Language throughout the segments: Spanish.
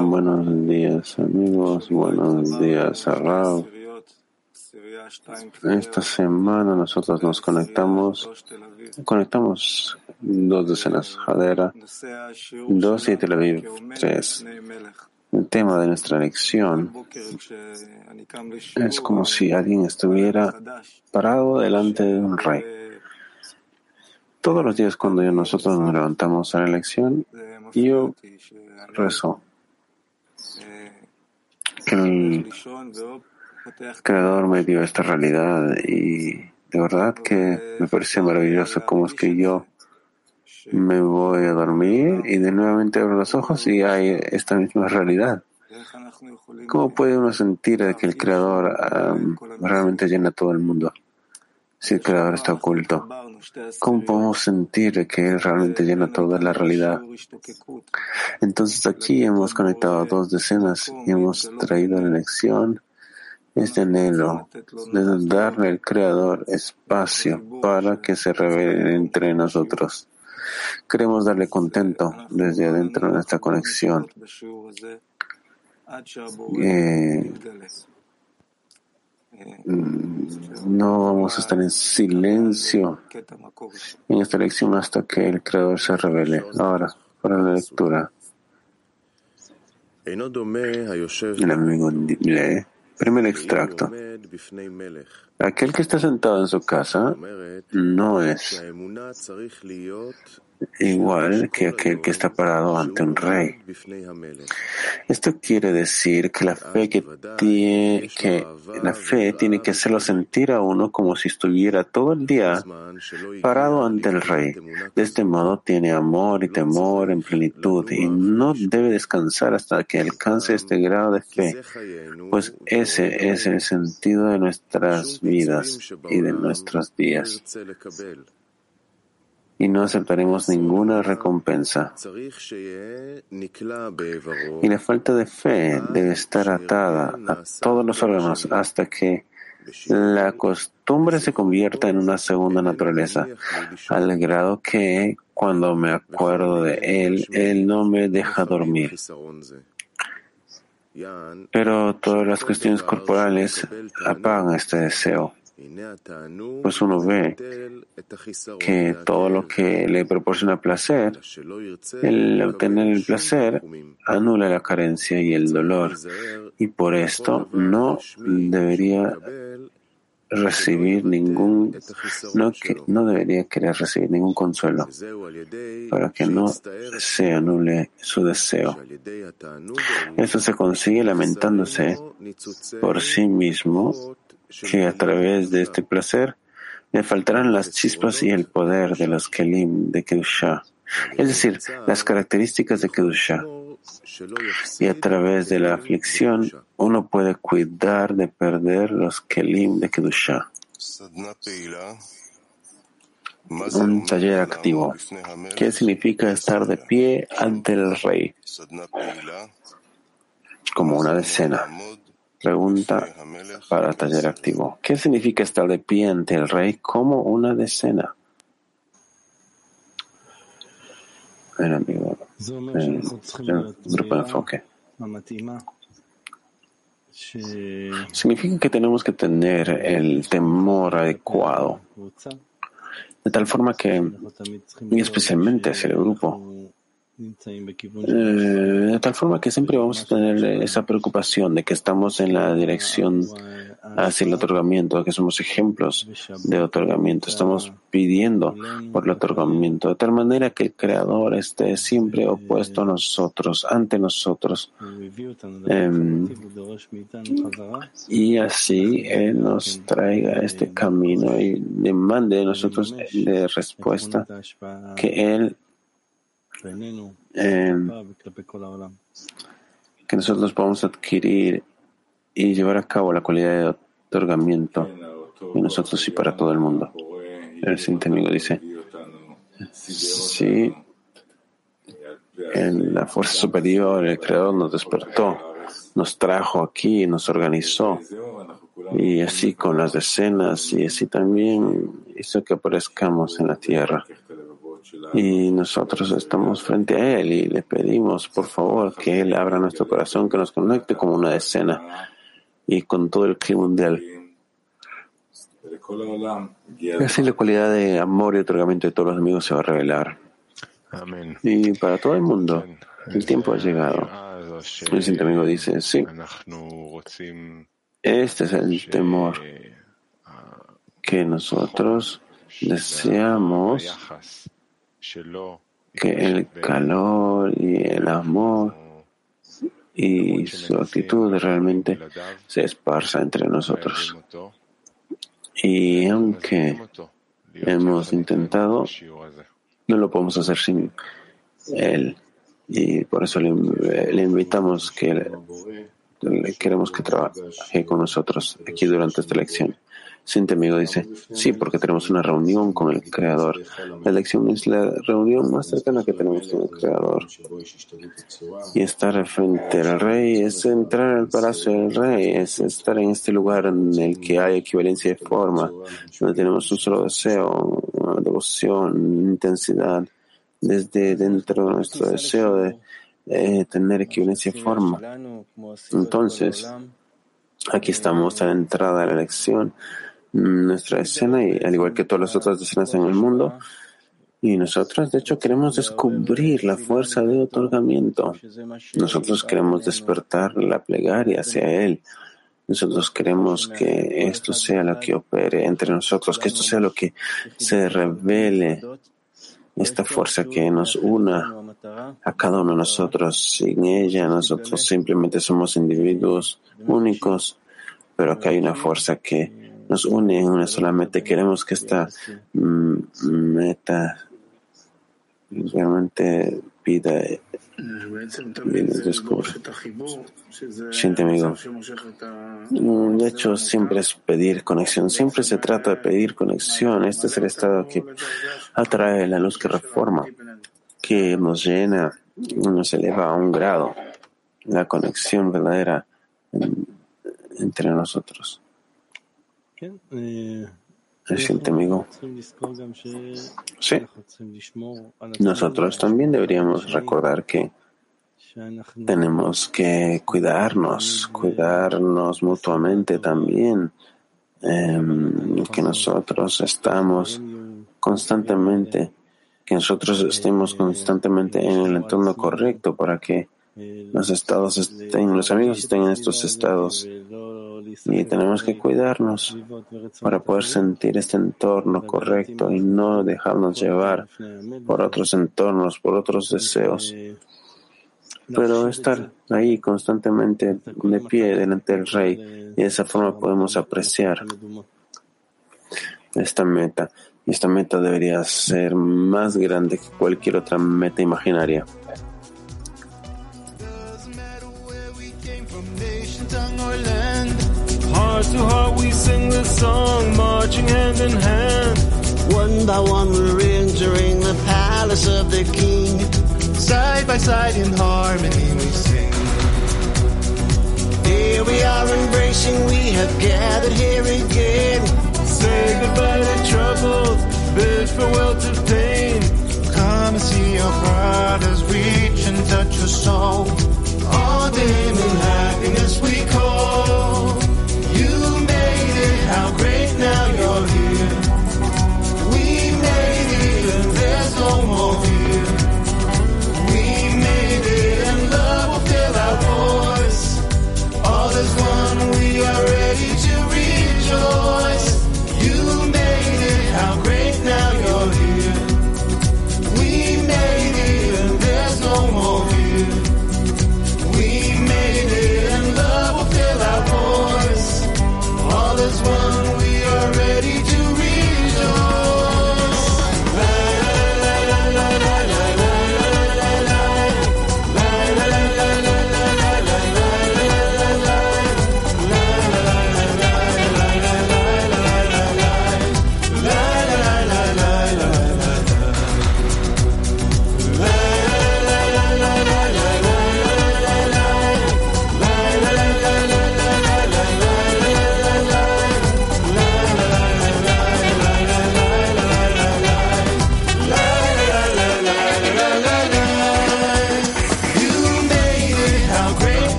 Buenos días amigos, buenos días Arab. Esta semana nosotros nos conectamos, conectamos dos decenas, Jadera, dos y Tel Aviv, tres. El tema de nuestra lección es como si alguien estuviera parado delante de un rey. Todos los días cuando nosotros nos levantamos a la lección, yo rezo. El Creador me dio esta realidad y de verdad que me parece maravilloso cómo es que yo me voy a dormir y de nuevamente abro los ojos y hay esta misma realidad. ¿Cómo puede uno sentir que el Creador realmente llena todo el mundo? Si el Creador está oculto, ¿cómo podemos sentir que Él realmente llena toda la realidad? Entonces aquí hemos conectado dos decenas y hemos traído la lección, este anhelo de darle al Creador espacio para que se revele entre nosotros. Queremos darle contento desde adentro de nuestra conexión. Eh, no vamos a estar en silencio en esta lección hasta que el Creador se revele. Ahora, para la lectura. El amigo lee. Primer extracto. Aquel que está sentado en su casa no es igual que aquel que está parado ante un rey. Esto quiere decir que la fe tiene que tiene que hacerlo sentir a uno como si estuviera todo el día parado ante el rey. De este modo tiene amor y temor en plenitud y no debe descansar hasta que alcance este grado de fe, pues ese es el sentido de nuestras vidas y de nuestros días y no aceptaremos ninguna recompensa. Y la falta de fe debe estar atada a todos los órganos hasta que la costumbre se convierta en una segunda naturaleza, al grado que cuando me acuerdo de él, él no me deja dormir. Pero todas las cuestiones corporales apagan este deseo pues uno ve que todo lo que le proporciona placer, el obtener el placer anula la carencia y el dolor, y por esto no debería recibir ningún, no, que, no debería querer recibir ningún consuelo para que no se anule su deseo. Eso se consigue lamentándose por sí mismo que a través de este placer le faltarán las chispas y el poder de los kelim de Kedusha, es decir, las características de Kedusha. Y a través de la aflicción uno puede cuidar de perder los kelim de Kedusha. Un taller activo. ¿Qué significa estar de pie ante el rey? Como una decena. Pregunta para taller activo. ¿Qué significa estar de pie ante el rey como una decena? El amigo, el, grupo de enfoque. Significa que tenemos que tener el temor adecuado, de tal forma que, y especialmente hacia el grupo, eh, de tal forma que siempre vamos a tener esa preocupación de que estamos en la dirección hacia el otorgamiento, que somos ejemplos de otorgamiento. Estamos pidiendo por el otorgamiento, de tal manera que el Creador esté siempre opuesto a nosotros, ante nosotros. Em, y así Él nos traiga este camino y demande de nosotros de respuesta que Él Em, que nosotros podamos adquirir y llevar a cabo la cualidad de otorgamiento de nosotros y para todo el mundo. El siguiente amigo dice, sí, en la fuerza superior el Creador nos despertó, nos trajo aquí, nos organizó. y así con las decenas y así también hizo que aparezcamos en la tierra. Y nosotros estamos frente a Él y le pedimos, por favor, que Él abra nuestro corazón, que nos conecte como una decena y con todo el clima mundial. Y así la cualidad de amor y otorgamiento de todos los amigos se va a revelar. Y para todo el mundo, el tiempo ha llegado. El siguiente amigo dice, sí, este es el temor que nosotros deseamos que el calor y el amor y su actitud realmente se esparza entre nosotros. Y aunque hemos intentado, no lo podemos hacer sin él. Y por eso le, invitamos que le queremos que trabaje con nosotros aquí durante esta lección. Siguiente amigo dice, sí, porque tenemos una reunión con el Creador. La elección es la reunión más cercana que tenemos con el Creador. Y estar frente al Rey es entrar al palacio del Rey, es estar en este lugar en el que hay equivalencia de forma, donde tenemos un solo deseo, una devoción, intensidad, desde dentro de nuestro deseo de tener equivalencia de forma. Entonces, aquí estamos a la entrada de la elección nuestra escena, y al igual que todas las otras escenas en el mundo. Y nosotros, de hecho, queremos descubrir la fuerza de otorgamiento. Nosotros queremos despertar la plegaria hacia Él. Nosotros queremos que esto sea lo que opere entre nosotros, que esto sea lo que se revele, esta fuerza que nos una a cada uno de nosotros. Sin ella, nosotros simplemente somos individuos únicos, pero que hay una fuerza que nos une en una sola meta. Queremos que esta mm, meta realmente vida y nos descubre. Siente, amigo. Mm, de hecho, siempre es pedir conexión. Siempre se trata de pedir conexión. Este es el estado que atrae la luz que reforma, que nos llena, nos eleva a un grado. La conexión verdadera entre nosotros. Siguiente amigo. Sí. Nosotros también deberíamos recordar que tenemos que cuidarnos, cuidarnos mutuamente también, em, que nosotros estamos constantemente, que nosotros estemos constantemente en el entorno correcto para que los estados estén, los amigos estén en estos estados y tenemos que cuidarnos para poder sentir este entorno correcto y no dejarnos llevar por otros entornos, por otros deseos. Pero estar ahí constantemente de pie delante del Rey y de esa forma podemos apreciar esta meta. Y esta meta debería ser más grande que cualquier otra meta imaginaria. Heart to heart we sing this song, marching hand in hand. One by one we're entering the palace of the king. Side by side in harmony we sing. Here we are embracing, we have gathered here again.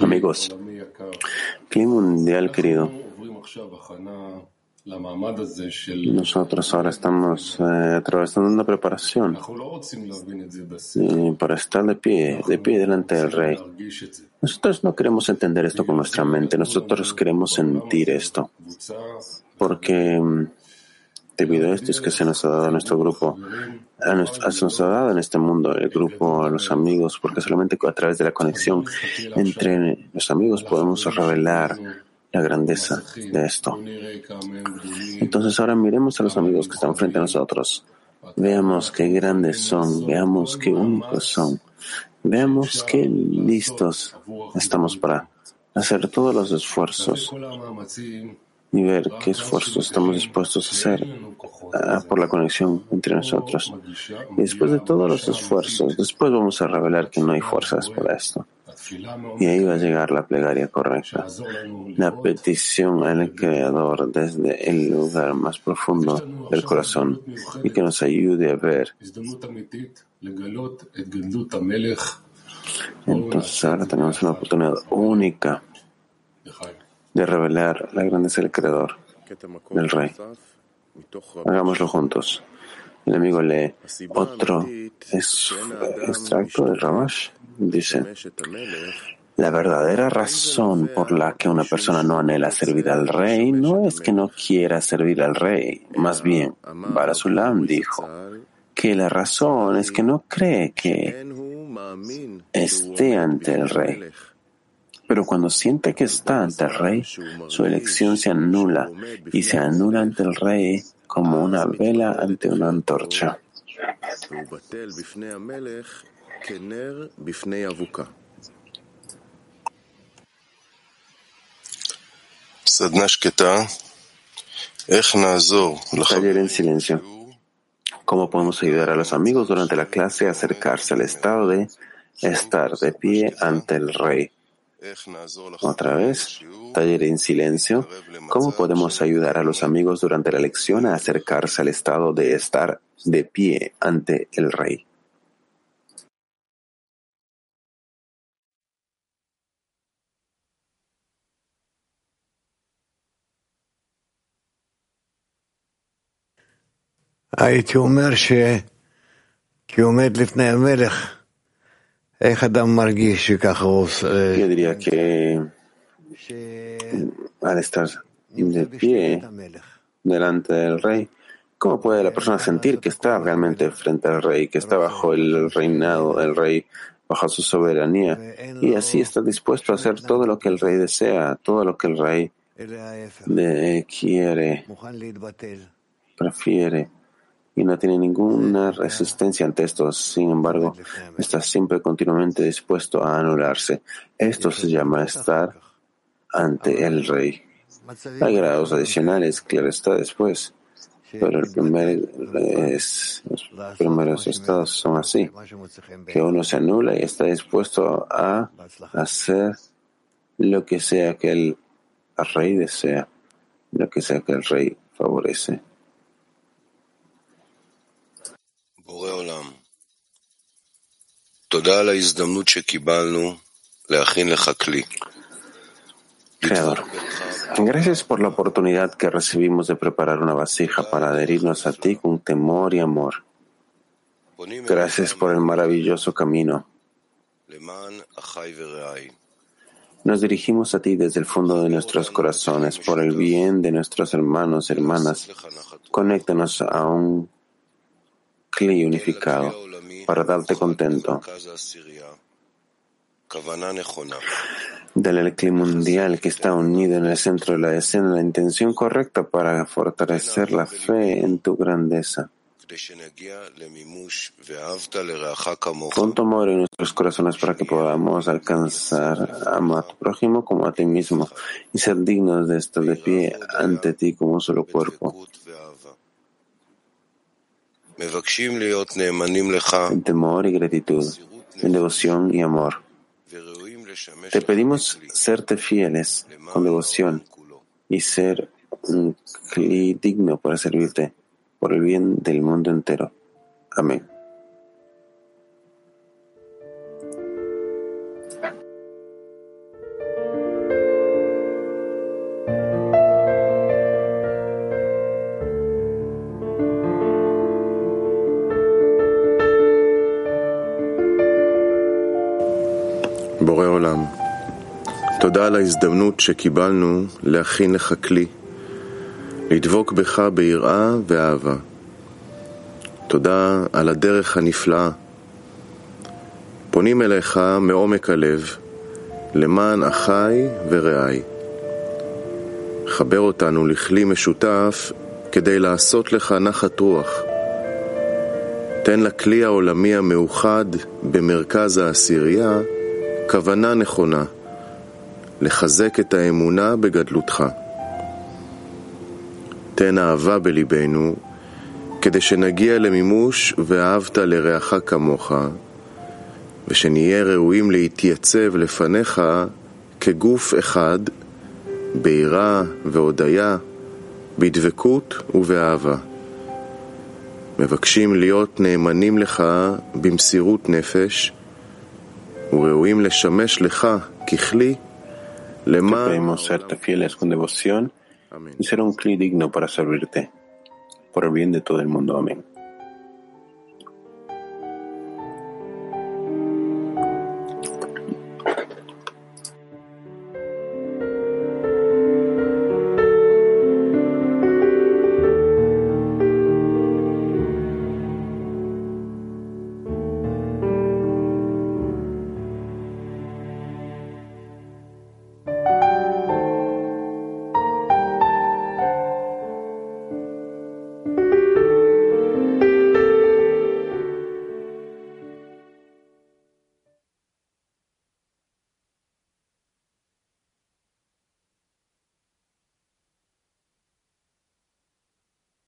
Amigos, clima mundial querido. Nosotros ahora estamos eh, atravesando una preparación para estar de pie, de pie delante del Rey. Nosotros no queremos entender esto con nuestra mente, nosotros queremos sentir esto, porque mm, debido a esto es que se nos ha dado a nuestro grupo a nuestro, lado en este mundo, el grupo, a los amigos, porque solamente a través de la conexión entre los amigos podemos revelar la grandeza de esto. Entonces ahora miremos a los amigos que están frente a nosotros. Veamos qué grandes son, veamos qué únicos son, veamos qué listos estamos para hacer todos los esfuerzos y ver qué esfuerzos estamos dispuestos a hacer ah, por la conexión entre nosotros. Y después de todos los esfuerzos, después vamos a revelar que no hay fuerzas para esto. Y ahí va a llegar la plegaria correcta, la petición al Creador desde el lugar más profundo del corazón y que nos ayude a ver entonces ahora tenemos una oportunidad única de revelar la grandeza del Creador, del Rey. Hagámoslo juntos. El amigo lee otro extracto del Ramash. Dice, la verdadera razón por la que una persona no anhela servir al rey no es que no quiera servir al rey. Más bien, Barasulam dijo que la razón es que no cree que esté ante el rey pero cuando siente que está ante el rey, su elección se anula y se anula ante el rey como una vela ante una antorcha. Taller en silencio. ¿Cómo podemos ayudar a los amigos durante la clase a acercarse al estado de estar de pie ante el rey? איך נעזור Otra vez, taller en silencio. ¿Cómo podemos ayudar a los amigos durante la lección a acercarse al estado de estar de pie ante el rey? הייתי אומר שכי עומד לפני המלך, Yo diría que al estar de pie delante del rey, ¿cómo puede la persona sentir que está realmente frente al rey, que está bajo el reinado del rey, bajo su soberanía? Y así está dispuesto a hacer todo lo que el rey desea, todo lo que el rey quiere, prefiere y no tiene ninguna resistencia ante esto. Sin embargo, está siempre continuamente dispuesto a anularse. Esto se llama estar ante el rey. Hay grados adicionales, claro está después, pero el primer es, los primeros estados son así, que uno se anula y está dispuesto a hacer lo que sea que el rey desea, lo que sea que el rey favorece. Creador, gracias por la oportunidad que recibimos de preparar una vasija para adherirnos a ti con temor y amor. Gracias por el maravilloso camino. Nos dirigimos a ti desde el fondo de nuestros corazones por el bien de nuestros hermanos, y hermanas. Conéctanos a un Kli unificado para darte contento. Dale al Kli mundial que está unido en el centro de la escena la intención correcta para fortalecer la fe en tu grandeza. Pon tu amor en nuestros corazones para que podamos alcanzar ama a tu prójimo como a ti mismo y ser dignos de estar de pie ante ti como solo cuerpo en temor y gratitud, en devoción y amor. Te pedimos serte fieles con devoción y ser un digno para servirte por el bien del mundo entero. Amén. תודה על ההזדמנות שקיבלנו להכין לך כלי, לדבוק בך ביראה ואהבה. תודה על הדרך הנפלאה. פונים אליך מעומק הלב, למען אחי ורעי. חבר אותנו לכלי משותף כדי לעשות לך נחת רוח. תן לכלי העולמי המאוחד במרכז העשירייה כוונה נכונה, לחזק את האמונה בגדלותך. תן אהבה בליבנו, כדי שנגיע למימוש ואהבת לרעך כמוך, ושנהיה ראויים להתייצב לפניך כגוף אחד, ביראה והודיה, בדבקות ובאהבה. מבקשים להיות נאמנים לך במסירות נפש, וראויים לשמש לך ככלי Te pedimos serte fieles con devoción y ser un cli digno para servirte, por el bien de todo el mundo. Amén.